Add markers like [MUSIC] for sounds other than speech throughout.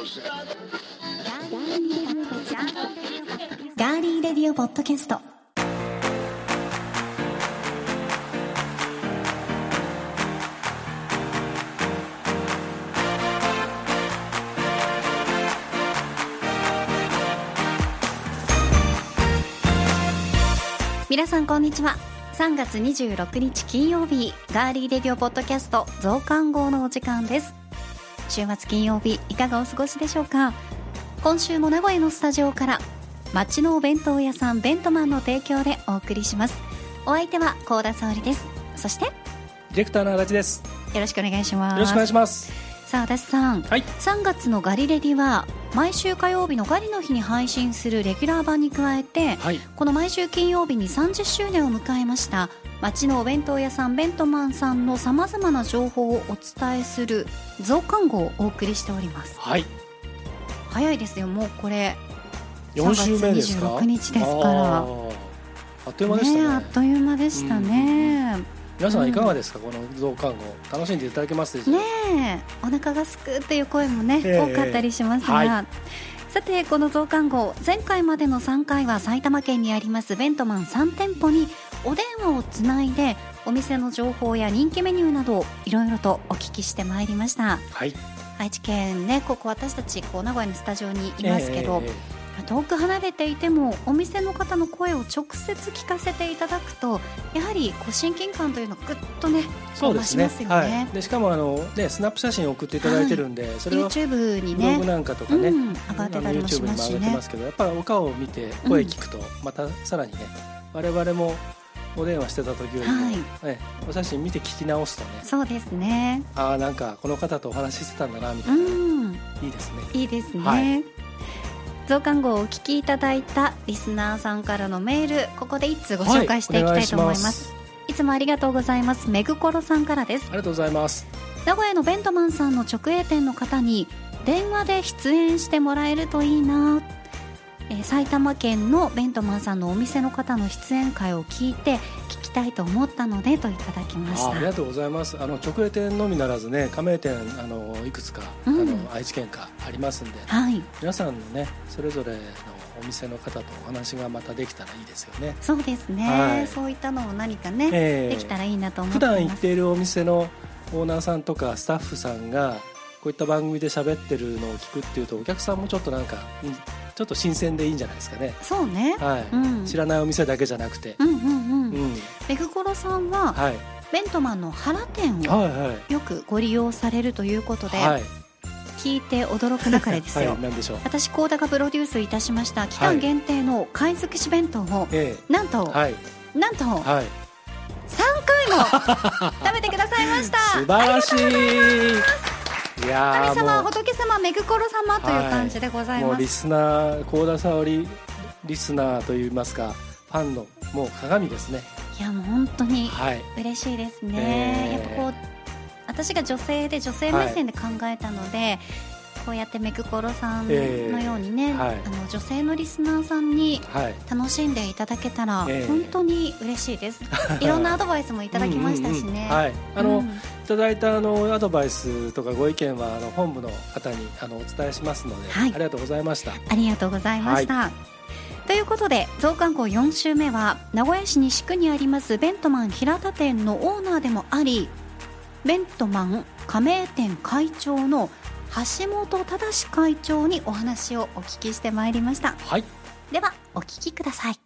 ガーリーレディオポッドキャスト。皆さんこんにちは。3月26日金曜日ガーリーレディオポッドキャスト増刊号のお時間です。週末金曜日いかがお過ごしでしょうか？今週も名古屋のスタジオから町のお弁当屋さんベントマンの提供でお送りします。お相手は高田沙織です。そしてディレクターの足立です。よろしくお願いします。よろしくお願いします。さあ足立さん、はい、3月のガリレディは毎週火曜日のガリの日に配信するレギュラー版に加えて、はい、この毎週金曜日に30周年を迎えました町のお弁当屋さんベントマンさんのさまざまな情報をお伝えする増刊号をお送りしております。はい。早いですよ。もうこれ4週目ですか？3月26日ですから。あっという間でしたね、ね、あっという間でしたね、皆さんいかがですか、うん、この増刊号。楽しんでいただけますでしょうか？ねお腹がすくっていう声もね、えー、多かったりしますが、はい。さてこの増刊号前回までの3回は埼玉県にありますベントマン3店舗にお電話をつないでお店の情報や人気メニューなどをいろいろとお聞きしてまいりました、はい、愛知県ねここ私たちこう名古屋のスタジオにいますけど、えー遠く離れていてもお店の方の声を直接聞かせていただくとやはりこう親近感というのがぐっとねそうですね、ね。はい、でしかもあの、ね、スナップ写真を送っていただいてるんで、はい、それは YouTube にねブログなんかとかね、うん、上がってたりもしますし、ね、ますけどやっぱりお顔を見て声聞くと、またさらにね我々もお電話してた時よりも、はい、お写真見て聞き直すとね。そうですね。ああなんかこの方とお話ししてたんだなみたいな、うん、いいですね。いいですね、はい。増刊号をお聞きいただいたリスナーさんからのメールここで一通ご紹介していきたいと思います。はい、いつもありがとうございます。めぐころさんからです。ありがとうございます。名古屋のベントマンさんの直営店の方に電話で出演してもらえるといいなえー、埼玉県のベントマンさんのお店の方の出演会を聞いて聞きたいと思ったのでといただきました。ありがとうございます。あの直営店のみならずね加盟店あのいくつか、うん、あの愛知県かありますんで、はい、皆さんのねそれぞれのお店の方とお話がまたできたらいいですよね。そうですね、はい、そういったのを何かね、えー、できたらいいなと思って普段行っているお店のオーナーさんとかスタッフさんがこういった番組で喋ってるのを聞くっていうとお客さんもちょっとなんかちょっと新鮮でいいんじゃないですかね。そうね、はい。うん、知らないお店だけじゃなくて。うんうんうん、うん、メグコロさんは、はい、ベントマンの原店をよくご利用されるということで、はい、聞いて驚くなかれですよ、はい、でしょう。私高田がプロデュースいたしました期間限定の貝尽くし弁当を、はい、なんと、はい、なんと、はい、3回も食べてくださいました。[LAUGHS] 素晴らしい神様仏様めぐころ様という感じでございます、はい、もうリスナー幸田沙織リスナーといいますかファンのもう鏡ですね。いやもう本当に嬉しいですね、はいえ。ー、やっぱこう私が女性で女性目線で考えたので、はいこうやってめくころさんのようにね、えーはい、あの女性のリスナーさんに楽しんでいただけたら本当に嬉しいです、[LAUGHS] いろんなアドバイスもいただきましたしね。はい、あの、うん。ただいたあのアドバイスとかご意見はあの本部の方にあのお伝えしますので、はい、ありがとうございました。ありがとうございました、はい、ということで増刊号4週目は名古屋市西区にありますベントマン平田店のオーナーでもありベントマン加盟店会長の橋本忠会長にお話をお聞きしてまいりました、はい、ではお聞きください。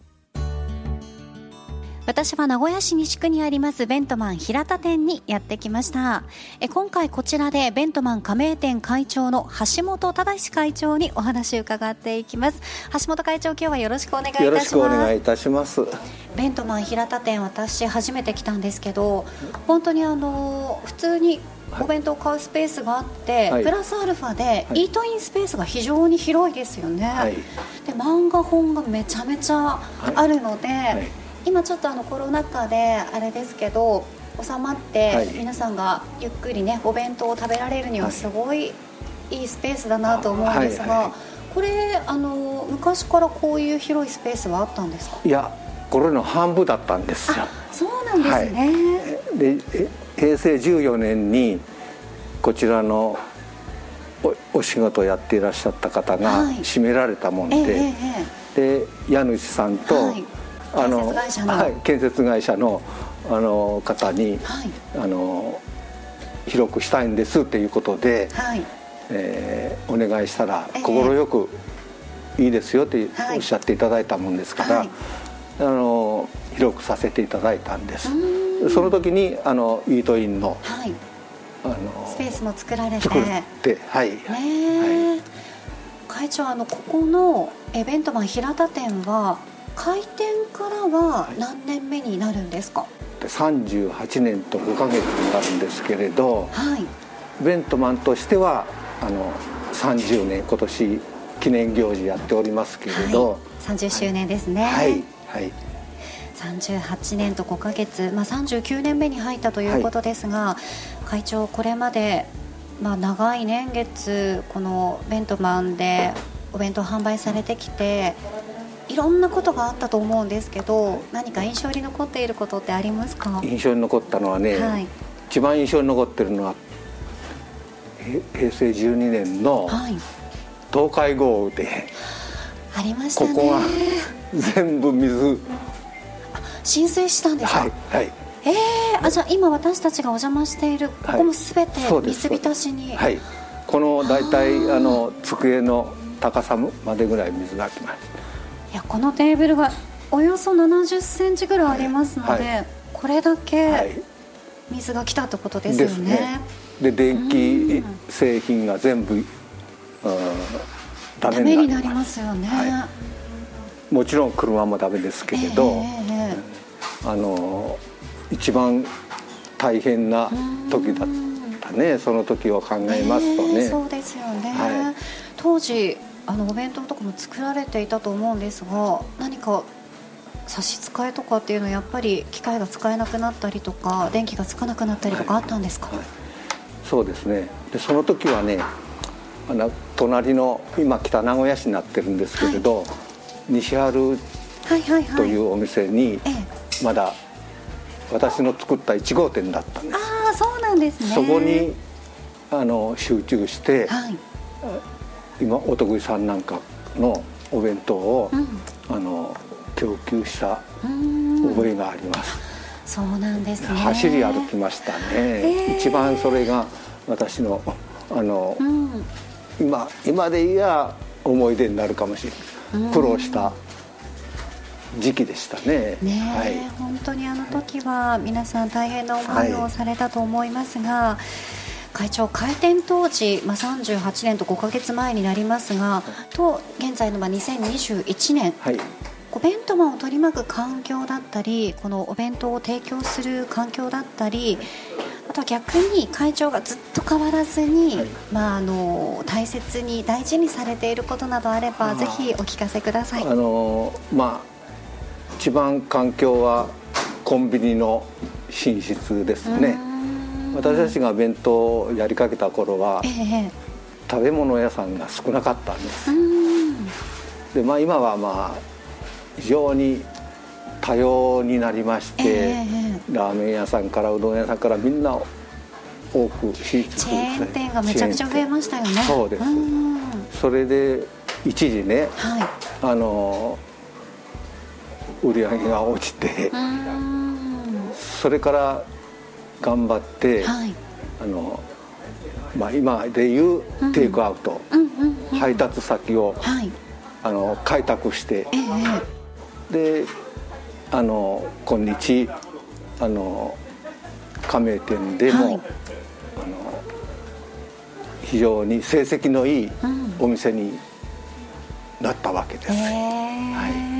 私は名古屋市西区にありますベントマン平田店にやってきました。え今回こちらでベントマン加盟店会長の橋本忠会長にお話を伺っていきます。橋本会長今日はよろしくお願いいたします。よろしくお願いいたします。ベントマン平田店私初めて来たんですけど本当にあの普通にお弁当を買うスペースがあって、はい、プラスアルファで、イートインスペースが非常に広いですよね、はい、で漫画本がめちゃめちゃあるので、今ちょっとあのコロナ禍であれですけど収まって皆さんがゆっくりねお弁当を食べられるにはすごいい。いスペースだなと思うんですが、これあの昔からこういう広いスペースはあったんですか？いやこれの半分だったんですよ。そうなんですね、はい、で平成14年にこちらのおお仕事をやっていらっしゃった方が閉められたもんで、はいえで家主さんと、はい、あの建設会社の,、はい、建設会社のあの方に、あの広くしたいんですっていうことで、はい。えー、お願いしたら快くいいですよっておっしゃっていただいたもんですから、はい、あの広くさせていただいたんですその時にあのイートインの,、はい、あのスペースも作られて。作ってはい、ねはい、会長あのここのイベントマン平田店は開店からは何年目になるんですか、38年と5か月になるんですけれど、はい、ベントマンとしてはあの30年今年記念行事やっておりますけれど、はい、30周年ですね。はい、はい38年と5か月、まあ、39年目に入ったということですが、はい、会長、これまで、まあ、長い年月このベントマンでお弁当販売されてきていろんなことがあったと思うんですけど何か印象に残っていることってありますか？印象に残ったのはね、はい、一番印象に残ってるのは平成12年の東海豪雨で、ありましたここが全部水浸水したんですか？はい、はい。えー、あじゃあ今私たちがお邪魔しているここもすべて水浸しに、はい、この大体あの机の高さまでぐらい水が来ましたいやこのテーブルがおよそ70センチぐらいありますので、はい、これだけ水が来たってことですよね。で、ね、電気製品が全部、うん、ダメになります。よね、はい、もちろん車もダメですけれど、えー、あの一番大変な時だったね。その時を考えますとね、えー、そうですよね、はい、当時あのお弁当とかも作られていたと思うんですが何か差し支えとかっていうのはやっぱり機械が使えなくなったりとか電気がつかなくなったりとかあったんですか、はい。はい、そうですね。でその時はねあの隣の今北名古屋市になってるんですけれど、はい、西春というお店にまだ私の作った1号店だったんですああそうなんですねそこにあの集中して、はい今お得意さんなんかのお弁当を、うん、あの供給した覚えがあります。そうなんですね。走り歩きましたね。えー、一番それが私のあの、うん、今今で言えば思い出になるかもしれない。苦労した時期でしたね。ね、はい、本当にあの時は皆さん大変な思いをされたと思いますが。はい会長開店当時、まあ、38年と5か月前になりますがと現在のまあ2021年、はい、お弁当マンを取り巻く環境だったりこのお弁当を提供する環境だったりあとは逆に会長がずっと変わらずに、はい、まあ、あの大切に大事にされていることなどあればぜひお聞かせください。あのまあ一番環境はコンビニの寝室ですね。私たちが弁当をやりかけた頃は、ええ、食べ物屋さんが少なかったんです。で、まあ、今はまあ非常に多様になりまして、え、ラーメン屋さんからうどん屋さんからみんな多くチェーン店がめちゃくちゃ増えましたよね。そうです。それで一時ね、はい、あの売り上げが落ちてそれから頑張って、はい、あのまあ、今でいうテイクアウト、配達先を、はい、あの開拓して、えー、であの今日あの加盟店でも、はい、あの非常に成績のいいお店になったわけです。え。ー、はい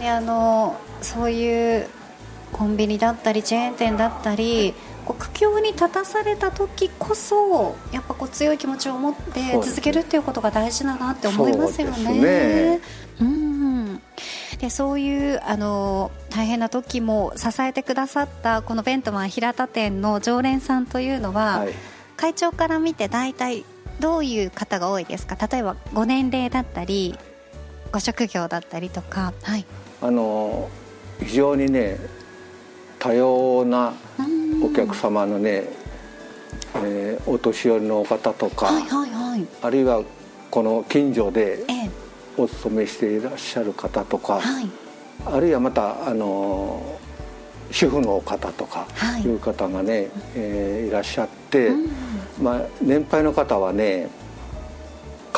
にあのそういうコンビニだったりチェーン店だったりこう苦境に立たされた時こそやっぱこう強い気持ちを持って続けるっていうことが大事だなって思いますよね。ね。うん。でそういうあの大変な時も支えてくださったこのベントマン平田店の常連さんというのは、はい、会長から見て大体どういう方が多いですか？例えばご年齢だったりご職業だったりとか、はい、あの非常にね多様なお客様のねえー、お年寄りの方とか、はいはいはい、あるいはこの近所でお勤めしていらっしゃる方とか、はい、あるいはまたあの主婦の方とかい。う方がね、はい、えー、いらっしゃって、うん、まあ、年配の方はね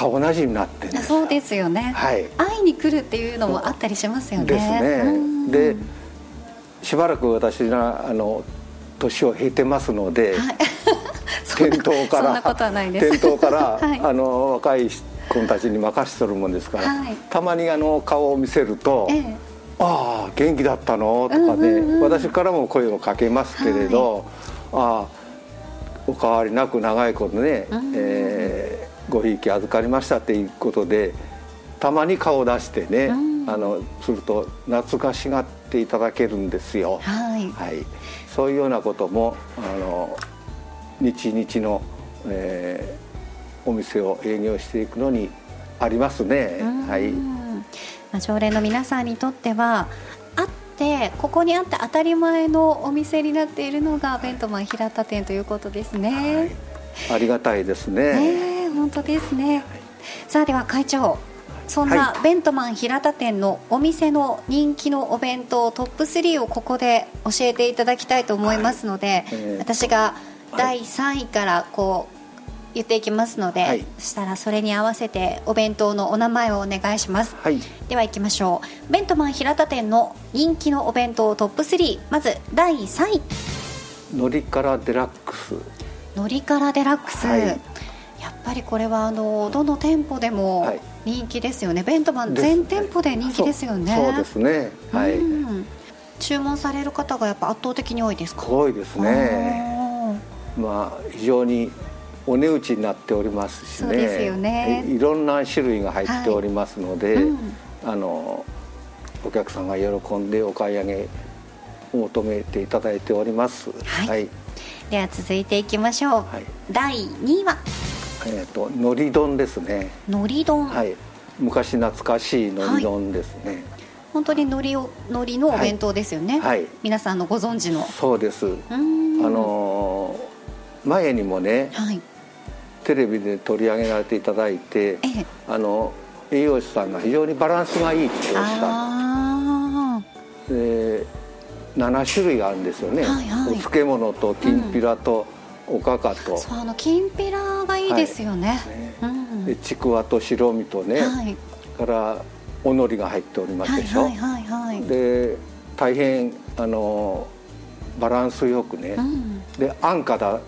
顔なじみになってそうですよね、はい、会いに来るっていうのもあったりしますよね。ですね、でしばらく私があの年を経てますので、はい、店頭から店頭から、[LAUGHS] はい、あの若い子たちに任せとるもんですから、はい、たまにあの顔を見せると「ええ、ああ元気だったの?」とかね、うんうん、私からも声をかけますけれど「ああお変わりなく長いことね、うん、えー、ごひいき預かりました」っていうことでたまに顔を出してね、うん、あのすると懐かしがっていただけるんですよ。はい、はいそういうようなこともあの日々の、えー、お店を営業していくのにありますね。はい。まあ、常連の皆さんにとってはあってここにあって当たり前のお店になっているのがベントマン平田店ということですね。はい、ありがたいですね。ね本当ですね。はい、さあでは会長そんなベントマン平田店のお店の人気のお弁当トップ3をここで教えていただきたいと思いますので、はい。えー、私が第3位からこう言っていきますので、はい、そしたらそれに合わせてお弁当のお名前をお願いします、はい、では行きましょう。ベントマン平田店の人気のお弁当トップ3まず第3位。のりからデラックス。のりからデラックス、はい、やっぱりこれはあのどの店舗でも人気ですよね、ベントマン全店舗で人気ですよね。そうですね。はい、注文される方がやっぱ圧倒的に多いですか？多いですね。まあ非常にお値打ちになっておりますしね。ですよね。い。ろんな種類が入っておりますので、はいうん、あのお客さんが喜んでお買い上げを求めていただいております、はい、はい、では続いていきましょう、はい、第2位はえっ、ー、とのり丼ですね。のり丼。はい。昔懐かしいのり丼ですね、はい、本当にのりをのりのお弁当ですよね、はい、皆さんのご存知の。そうです。あの前にもね、はい、テレビで取り上げられていただいて、ええ、あの栄養士さんが非常にバランスがいいっておっしゃったで7種類あるんですよね、はいはい、お漬物ときんぴらと、おかかと、そうあのきんぴらがいいですよね。はい、ねうん、でちくわと白身とね、はい、からおのりが入っておりますでしょ。はいはいはい、はい、で大変あのバランスよくね、うん、で安価だ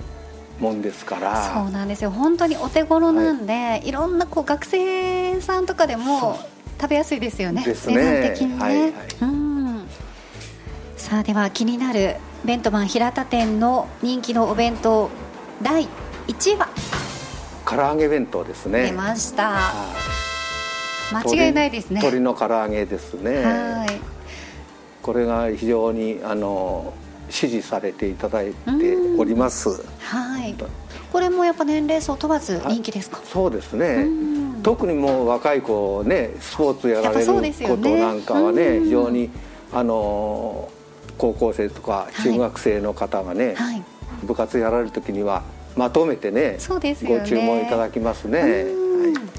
もんですから。そうなんですよ。本当にお手頃なんで、はい、いろんなこう学生さんとかでも食べやすいですよね。ですね。値段的にね、はいはい、うん。さあでは気になるベントマン平田店の人気のお弁当第1位は？唐揚げ弁当ですね。出ました。間違いないですね。鶏の唐揚げですね。はい。これが非常にあの支持されていただいております、はい。これもやっぱ年齢層問わず人気ですか？そうですね。特にもう若い子ねスポーツやられることなんかはね、ね、非常にあの高校生とか中学生の方がね、はい、部活やられる時にはまとめてねそうですね。ご注文いただきますね。はい。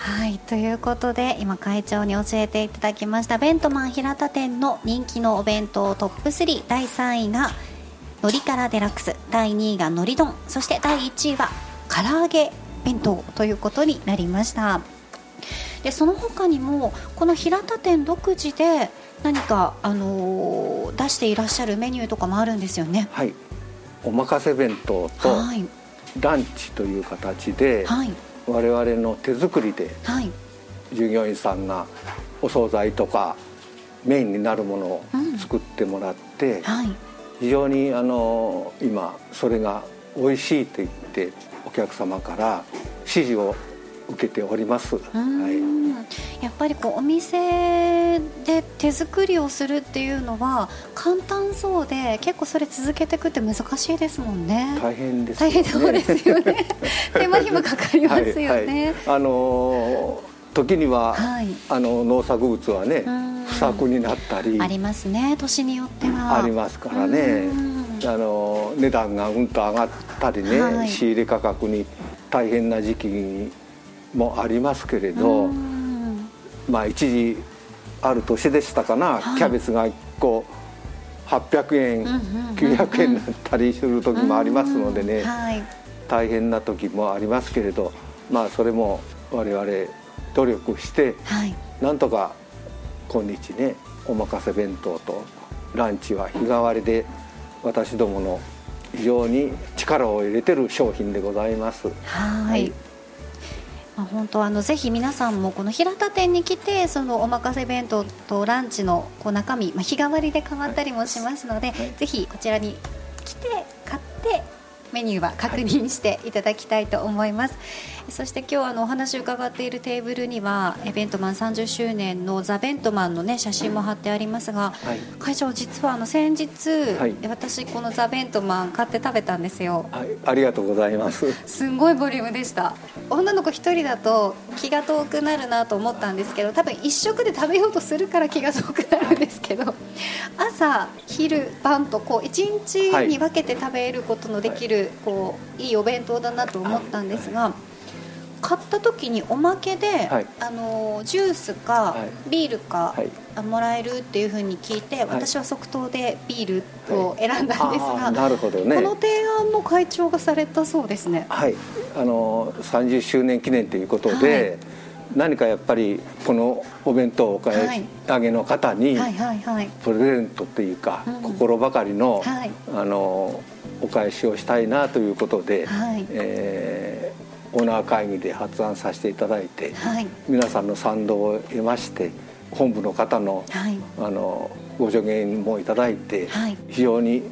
はい、ということで今会長に教えていただきましたベントマン平田店の人気のお弁当トップ3第3位がのりからデラックス第2位がのり丼そして第1位は唐揚げ弁当ということになりました。でその他にもこの平田店独自で何か、あのー、出していらっしゃるメニューとかもあるんですよね？はい。おまかせ弁当と、はい、ランチという形で、はい、我々の手作りで、はい、従業員さんがお惣菜とかメインになるものを作ってもらって、うんはい、非常にあの今それが美味しいと言ってお客様から指示を受けております。はいやっぱりこうお店で手作りをするっていうのは簡単そうで結構それ続けていくって難しいですもんね。大変です、ね、大変そうですよね。[LAUGHS] 手間暇かかりますよね、はいはい、あの時には、はい、あの農作物はね不作になったり。ありますね。年によっては。ありますからね。あの値段がうんと上がったりね、はい、仕入れ価格に大変な時期もありますけれど、まあ一時ある年でしたかな、はい、キャベツが1個800円、900円になったりする時もありますのでね、はい、大変な時もありますけれどまあそれも我々努力して、はい、なんとか今日ねおまかせ弁当とランチは日替わりで私どもの非常に力を入れてる商品でございます。はい、まあ、本当あのぜひ皆さんもこの平田店に来てそのおまかせ弁当とランチのこう中身、まあ、日替わりで変わったりもしますので、はい、ぜひこちらに来て買ってメニューは確認していただきたいと思います、はい、そして今日あのお話を伺っているテーブルにはベントマン30周年のザ・ベントマンの、ね、写真も貼ってありますが、はい、会長実はあの先日、はい、私このザ・ベントマン買って食べたんですよ、はい、ありがとうございます。[LAUGHS] すごいボリュームでした。女の子1人だと気が遠くなるなと思ったんですけど多分1食で食べようとするから気が遠くなるんですけど朝昼晩とこう1日に分けて食べることのできるこういいお弁当だなと思ったんですが、買った時におまけで、はい、あのジュースかビールか、はい、もらえるっていうふうに聞いて、私は即答でビールを選んだんですが、なるほどね、この提案も会長がされたそうですね。はい。あの30周年記念ということで、何かやっぱりこのお弁当をお買い上げの方にプレゼントというか心ばかりのあのお返しをしたいなということで、えー、オーナー会議で発案させていただいて、皆さんの賛同を得まして本部の方の,、あのご助言もいただいて、非常に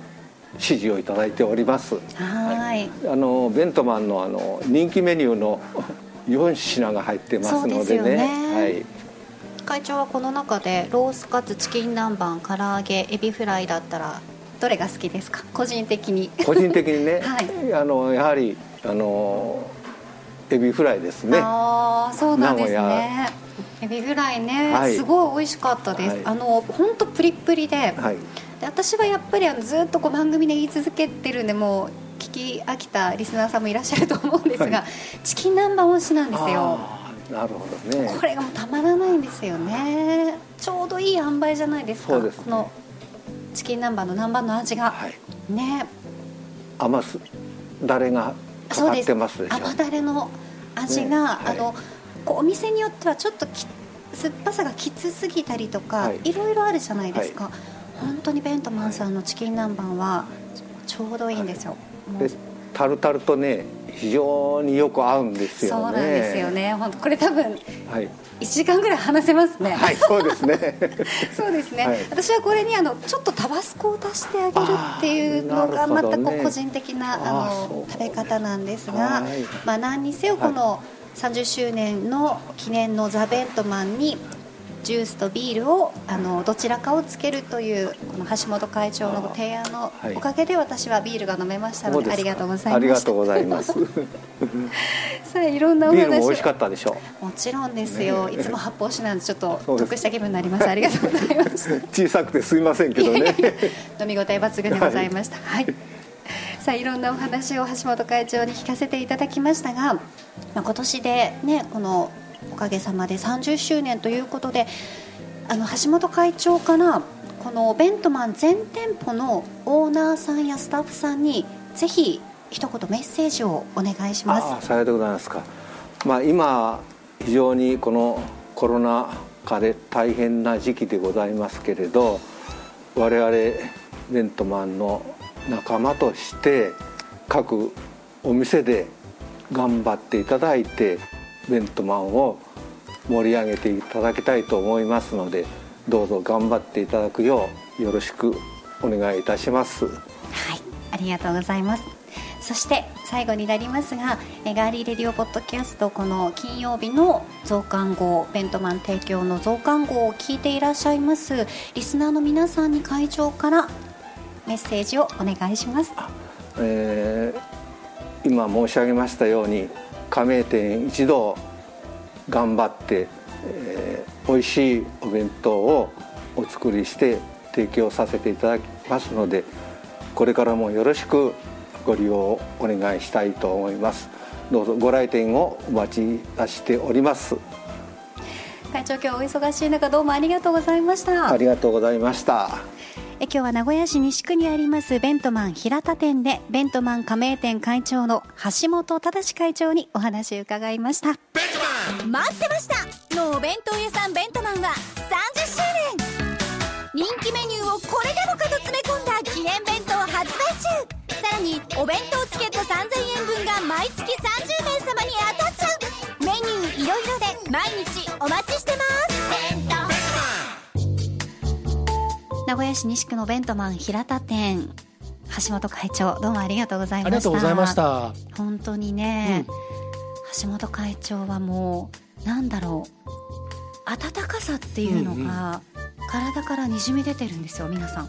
支持をいただいております。はい、あのベントマンのあの人気メニューの [LAUGHS] 4品が入ってますのでね。ね。はい。会長はこの中でロースカツチキン南蛮唐揚げエビフライだったらどれが好きですか？個人的に。個人的にね、[LAUGHS] はい、あのやはりあのエビフライですね。ああそうなんですね。エビフライね、はい、すごい美味しかったです、はい、あの本当プリップリで,、はい、で私はやっぱりあのずっとこう番組で言い続けてるんでもう聞き飽きたリスナーさんもいらっしゃると思うんですが、はい、チキン南蛮推しなんですよ。なるほどね。これがもうたまらないんですよね。ちょうどいい塩梅じゃないですか。そうです、ね、このチキン南蛮の南蛮の味が、はい、ね。甘すだれがかかってますでしょ。甘だれの味が、ねはい、あのこうお店によってはちょっと酸っぱさがきつすぎたりとか、はい、いろいろあるじゃないですか、はい、本当にベントマンさんのチキン南蛮はちょうどいいんですよ、でタルタルとね非常によく合うんですよね。そうなんですよね。本当これ多分、はい、1時間ぐらい話せますね。はいそうですね。[LAUGHS] そうですね、はい、私はこれにあのちょっとタバスコを足してあげるっていうのがまたこう個人的なあの食べ方なんですが、まあ、何にせよこの30周年の記念のザ・ベントマンにジュースとビールをあのどちらかをつけるというこの橋本会長のご提案のおかげで私はビールが飲めましたので、ありがとうございますありがとうございます。[LAUGHS] さあいろんなお話美味しかったでしょう。もちろんですよ、ね、いつも発泡酒なんでちょっと得した気分になります。ありがとうございます。[LAUGHS] 小さくてすみませんけどね。[LAUGHS] 飲み応え抜群でございました、はい、はい。さあいろんなお話を橋本会長に聞かせていただきましたが、まあ、今年でねこのおかげさまで30周年ということであの橋本会長からこのベントマン全店舗のオーナーさんやスタッフさんにぜひ一言メッセージをお願いします。あさようでございますか、まあ、今非常にこのコロナ禍で大変な時期でございますけれど我々ベントマンの仲間として各お店で頑張っていただいてベントマンを盛り上げていただきたいと思いますのでどうぞ頑張っていただくようよろしくお願いいたします。はいありがとうございます。そして最後になりますがガーリーレディオポッドキャストこの金曜日の増刊号ベントマン提供の増刊号を聞いていらっしゃいますリスナーの皆さんに会長からメッセージをお願いします、えー、今申し上げましたように加盟店一同頑張って、えー、美味しいお弁当をお作りして提供させていただきますのでこれからもよろしくご利用お願いしたいと思います。どうぞご来店をお待ちしております。会長今日お忙しい中どうもありがとうございました。ありがとうございましたえ今日は名古屋市西区にありますベントマン平田店でベントマン加盟店会長の橋本忠会長にお話を伺いました。待ってました。のお弁当屋さんベントマンは30周年。人気メニューをこれでもかと詰め込んだ記念弁当発売中。さらにお弁当チケット3000円分が毎月30名名古屋市西区のベントマン平田店。橋本会長どうもありがとうございました。ありがとうございました。本当にね、うん、橋本会長はもうなんだろう温かさっていうのが体からにじみ出てるんですよ皆さん。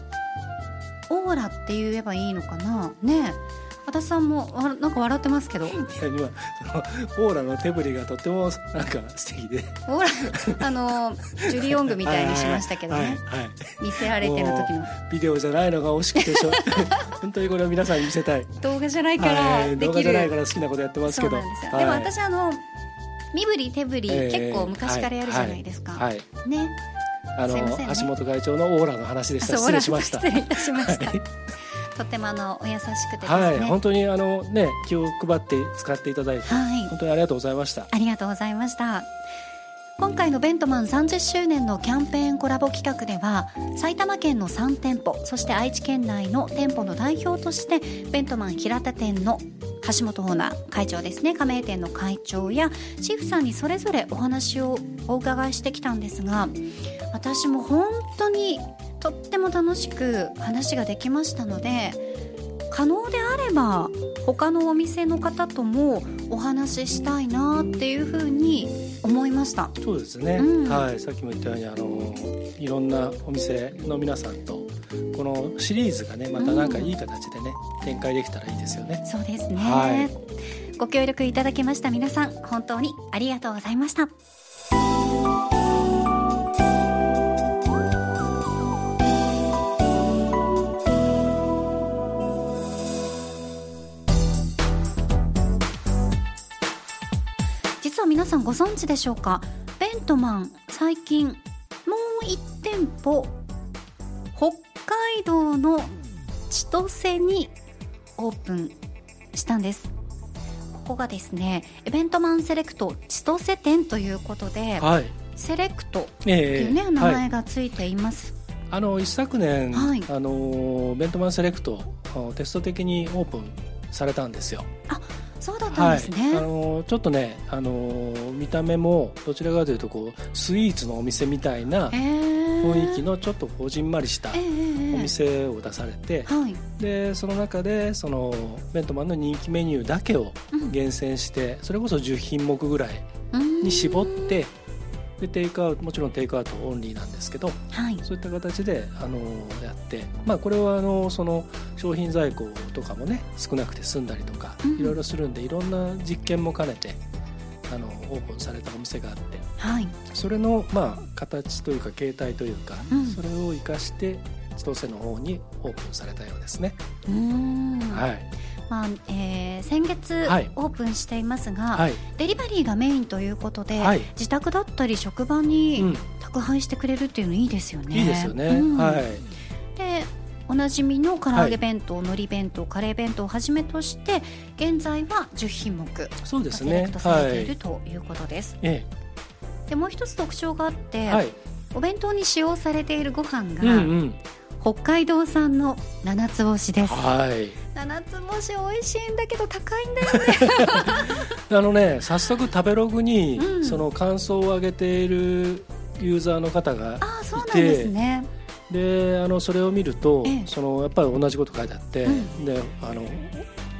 オーラって言えばいいのかな？ね和田さんもわなんか笑ってますけど。いや今そのオーラの手振りがとてもなんか素敵で。オーラ？[LAUGHS] あのジュリオングみたいにしましたけどね、はいはい、見せられてる時の。ビデオじゃないのが惜しくてしょ。[LAUGHS] 本当にこれを皆さんに見せたい。動画じゃないからできる、動画じゃないから好きなことやってますけど。ででも私あの身振り手振り、えー、結構昔からやるじゃないですか、はい、ね。あの、ね、橋本会長のオーラの話でした。失礼しました。失礼いたしました、とてもあのお優しくてですね、はい、本当にあのね気を配って使っていただいて、はい、本当にありがとうございました。ありがとうございました。今回のベントマン30周年のキャンペーンコラボ企画では埼玉県の3店舗そして愛知県内の店舗の代表としてベントマン平田店の橋本オーナー会長ですね加盟店の会長やチーフさんにそれぞれお話をお伺いしてきたんですが私も本当にとっても楽しく話ができましたので可能であれば他のお店の方ともお話ししたいなっていうふうに思いました。そうですね、うん、はい、さっきも言ったようにあのいろんなお店の皆さんとこのシリーズがねまたなんかいい形でね、うん、展開できたらいいですよね。そうですね、はい、ご協力いただきました皆さん本当にありがとうございましたさんご存知でしょうか？ベントマン最近もう1店舗北海道の千歳にオープンしたんです。ここがですねベントマンセレクト千歳店ということで、はい、セレクトっていうね、えー、名前がついています、はい、あの一昨年、はい、あのベントマンセレクトテスト的にオープンされたんですよ。あそうだったんですね、はい、あのちょっとねあの見た目もどちらかというとこうスイーツのお店みたいな雰囲気のちょっとこじんまりしたお店を出されて、はい、でその中でそのベントマンの人気メニューだけを厳選して、うん、それこそ10品目ぐらいに絞ってでテイクアウトもちろんテイクアウトオンリーなんですけど、はい、そういった形であのやって、まあ、これはあのその商品在庫とかもね少なくて済んだりとか、うん、いろいろするんでいろんな実験も兼ねてあのオープンされたお店があって、はい、それの、まあ、形というか形態というか、うん、それを生かして千歳の方にオープンされたようですね。はいまあえー、先月オープンしていますが、はい、デリバリーがメインということで、はい、自宅だったり職場に宅配してくれるっていうのいいですよね。いいですよね、うん、はい。でおなじみの唐揚げ弁当、はい、海苔弁当カレー弁当をはじめとして現在は10品目そうですね。セレクトされているということです。ええ、でもう一つ特徴があって、お弁当に使用されているご飯が、うんうん北海道産の七つ星です。はい。七つ星美味しいんだけど高いんだよね。[LAUGHS] あのね、早速食べログに、うん、その感想を上げているユーザーの方がいて、あそうなんですね。で、あのそれを見ると、ええ、そのやっぱり同じこと書いてあって、うん、で、あの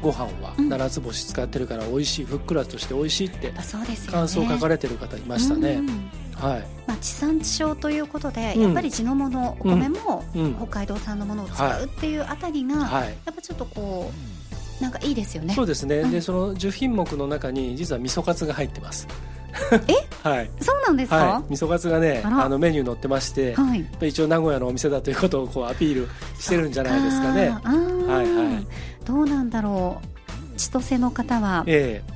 ご飯は七つ星使ってるから美味しい、ふっくらとして美味しいって感想を書かれてる方いましたね。うんはい。まあ、地産地消ということで、やっぱり地のものお米も北海道産のものを使うっていうあたりが、やっぱちょっとこうなんかいいですよね。そうですね、でその10品目の中に実は味噌カツが入ってます。え、[LAUGHS] はい、そうなんですか、はい、味噌カツがねあのメニュー載ってまして、はい、一応名古屋のお店だということをこうアピールしてるんじゃないですかね。はいはい。どうなんだろう。千歳の方は、ええ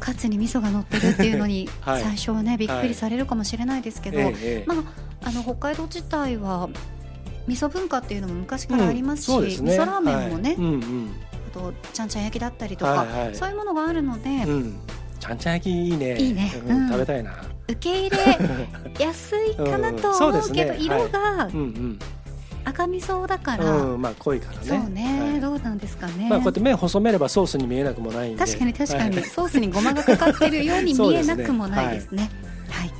カツに味噌が乗ってるっていうのに [LAUGHS] 最初はね、びっくりされるかもしれないですけど、はい、まあ、あの北海道自体は味噌文化っていうのも昔からありますし、味噌ラーメンもね、あとちゃんちゃん焼きだったりとか、そういうものがあるので、うん、ちゃんちゃん焼きいいね。いいね、うん、食べたいな。受け入れ安いかなと思うけど、[LAUGHS] 色が、赤味噌だから、うん、まあ濃いからね。そうね、はい、どうなんですかね。まあこうやって麺細めればソースに見えなくもないんで。確かに確かに、はい、ソースにごまがかかってるように見えなくもないですね。はい、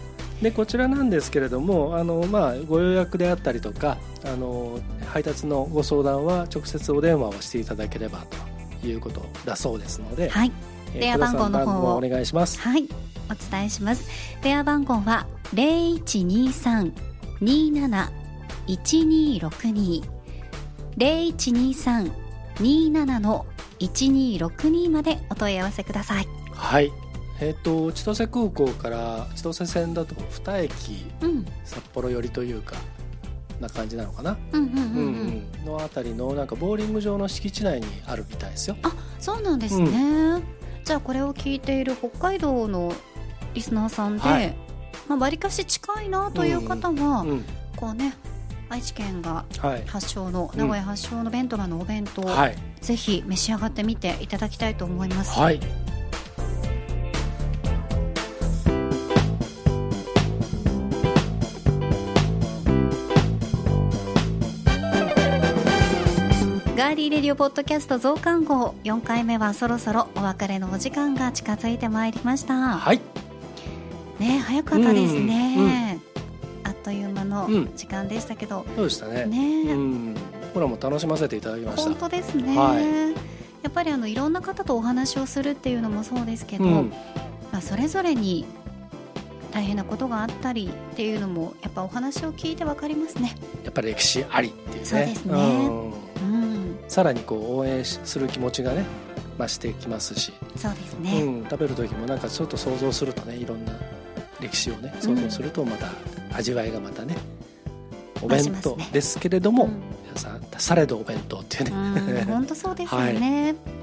でこちらなんですけれどもあの、まあ、ご予約であったりとかあの配達のご相談は直接お電話をしていただければということだそうですので、はい、電話番号の方をお願いします。はい。お伝えします。電話番号は0123 27 1262 0123-27の1262までお問い合わせください。はい。えーと、千歳空港から千歳線だと2駅、うん、札幌寄りというかな感じなのかな？のあたりのなんかボーリング場の敷地内にあるみたいですよ。あそうなんですね、うん、じゃあこれを聞いている北海道のリスナーさんで、はい、まあ、割かし近いなという方は、うん。うん、こうね愛知県が発祥の、はい、名古屋発祥の弁当のお弁当、はい、ぜひ召し上がってみていただきたいと思います。はい。ガーリーレディオポッドキャスト増刊号4回目はそろそろお別れのお時間が近づいてまいりました。はい。ね早かったですね、うんうんという間の時間でしたけど、そうでしたね。ね、うん、も楽しませていただきました。本当ですね、はい、やっぱりあのいろんな方とお話をするっていうのもそうですけど、うん、まあ、それぞれに大変なことがあったりっていうのもやっぱお話を聞いて分かりますね。やっぱり歴史ありっていうね。そうですね、うん。さらにこう応援する気持ちがね増してきますし。そうですね、うん、食べる時もなんかちょっと想像するとねいろんな歴史をね想像するとまた味わいがまたねお弁当ですけれども、皆さんされどお弁当っていうね。本当そうですよね、[LAUGHS] はい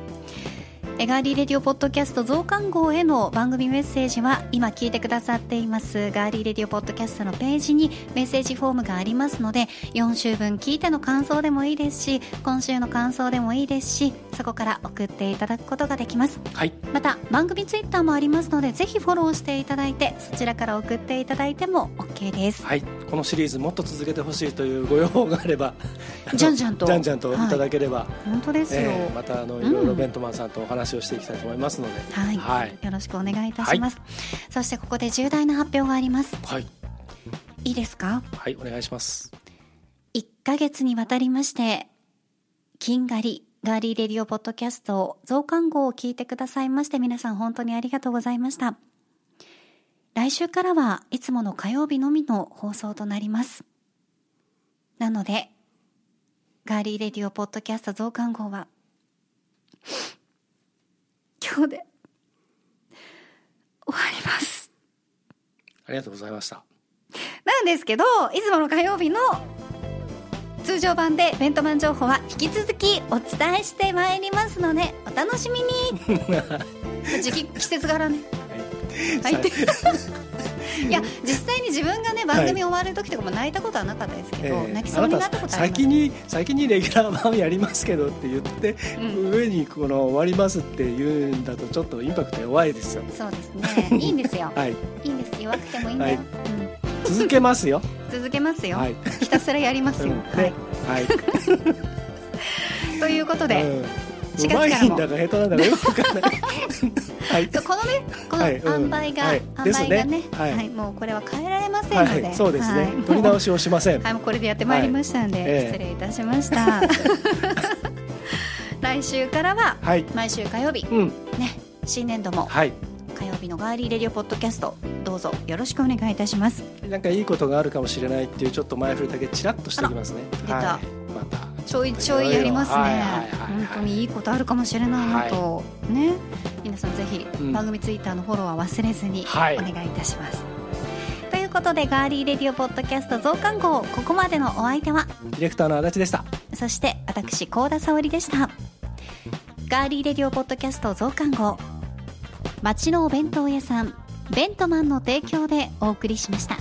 エガーリーレディオポッドキャスト増刊号への番組メッセージは今聞いてくださっています。ガーリーレディオポッドキャストのページにメッセージフォームがありますので4週分聞いての感想でもいいですし今週の感想でもいいですしそこから送っていただくことができます、はい、また番組ツイッターもありますのでぜひフォローしていただいてそちらから送っていただいても OK です。はいこのシリーズもっと続けてほしいというご要望があればじゃんじゃんと。じゃんじゃんとい。ただければ、はい、本当ですよ、えー、またあのいろいろベントマンさんとお話をしていきたいと思いますので、はい、はい、よろしくお願いいたします、はい、そしてここで重大な発表があります。はいいいですか？はいお願いします。1か月にわたりまして金狩りガーリーレディオポッドキャスト増刊号を聞いてくださいまして皆さん本当にありがとうございました来週からはいつもの火曜日のみの放送となります。なのでガーリーレディオポッドキャスト増刊号は [LAUGHS] 今日で終わります。ありがとうございました。なんですけどいつもの火曜日の通常版でベントマン情報は引き続きお伝えしてまいりますのでお楽しみに。[LAUGHS] 時期季節柄ねはい、はい [LAUGHS] いや実際に自分がね番組終わる時とかも泣いたことはなかったですけど、はいえ。ー、泣きそうになったことあり先に先にレギュラー版やりますけどって言って、うん、上にこの終わりますって言うんだとちょっとインパクト弱いですよ。そうですね。いいんですよ、[LAUGHS] はい、いいんです弱くてもいいんだよ、はい。うん、続けますよ。続けますよ、はい、ひたすらやりますよ、うん、はい、はい、[LAUGHS] ということで、うん。うまいんだか下手なんだかよくわかんないはい、このねこの塩梅が、はい、塩梅がね、はい、はい、もうこれは変えられませんので、そうですね、取り直しをしません。はい。もうこれでやってまいりましたので、失礼いたしました、[LAUGHS] 来週からは、毎週火曜日、ね新年度も、火曜日のガーリーレディオポッドキャストどうぞよろしくお願いいたします。なんかいいことがあるかもしれないっていうちょっと前振りだけちらっとしておきますね。出た、またちょいちょいやりますね、本当にいいことあるかもしれないなと、ね。皆さんぜひ番組ツイッターのフォローは忘れずにお願いいたします、というこことでガーリーレディオポッドキャスト増刊号ここまでのお相手はディレクターの足立でした。そして私高田沙織でした。ガーリーレディオポッドキャスト増刊号街のお弁当屋さんベントマンの提供でお送りしました。